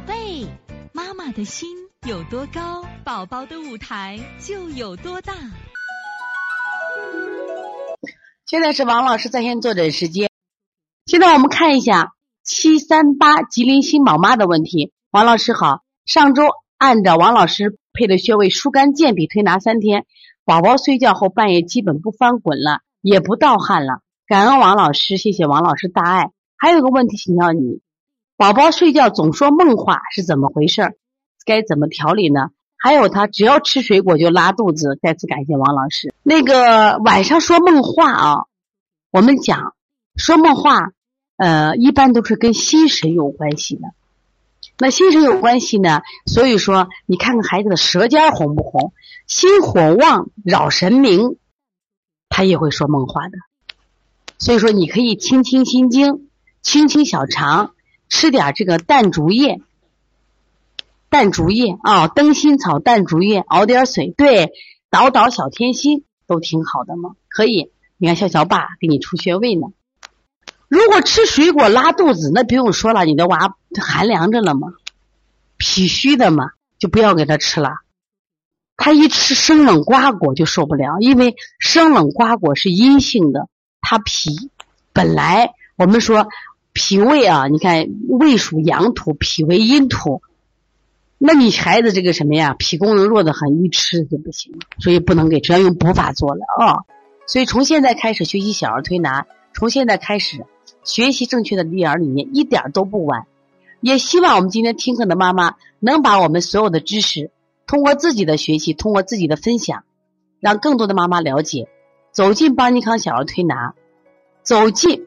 宝贝，妈妈的心有多高，宝宝的舞台就有多大。现在是王老师在线坐诊时间。现在我们看一下七三八吉林新宝妈的问题。王老师好，上周按照王老师配的穴位疏肝健脾推拿三天，宝宝睡觉后半夜基本不翻滚了，也不盗汗了。感恩王老师，谢谢王老师大爱。还有个问题请教你。宝宝睡觉总说梦话是怎么回事？该怎么调理呢？还有他只要吃水果就拉肚子。再次感谢王老师。那个晚上说梦话啊，我们讲说梦话，呃，一般都是跟心神有关系的。那心神有关系呢，所以说你看看孩子的舌尖红不红，心火旺扰神明，他也会说梦话的。所以说你可以清清心经，清清小肠。吃点这个淡竹叶，淡竹叶啊，灯心草、淡竹叶，熬点水，对，捣捣小天心都挺好的嘛，可以。你看，笑笑爸给你出穴位呢。如果吃水果拉肚子，那不用说了，你的娃寒凉着了嘛，脾虚的嘛，就不要给他吃了。他一吃生冷瓜果就受不了，因为生冷瓜果是阴性的，他脾本来我们说。脾胃啊，你看胃属阳土，脾为阴土，那你孩子这个什么呀，脾功能弱得很，一吃就不行了，所以不能给，只要用补法做了啊。所以从现在开始学习小儿推拿，从现在开始学习正确的育儿理念，一点都不晚。也希望我们今天听课的妈妈能把我们所有的知识，通过自己的学习，通过自己的分享，让更多的妈妈了解，走进邦尼康小儿推拿，走进。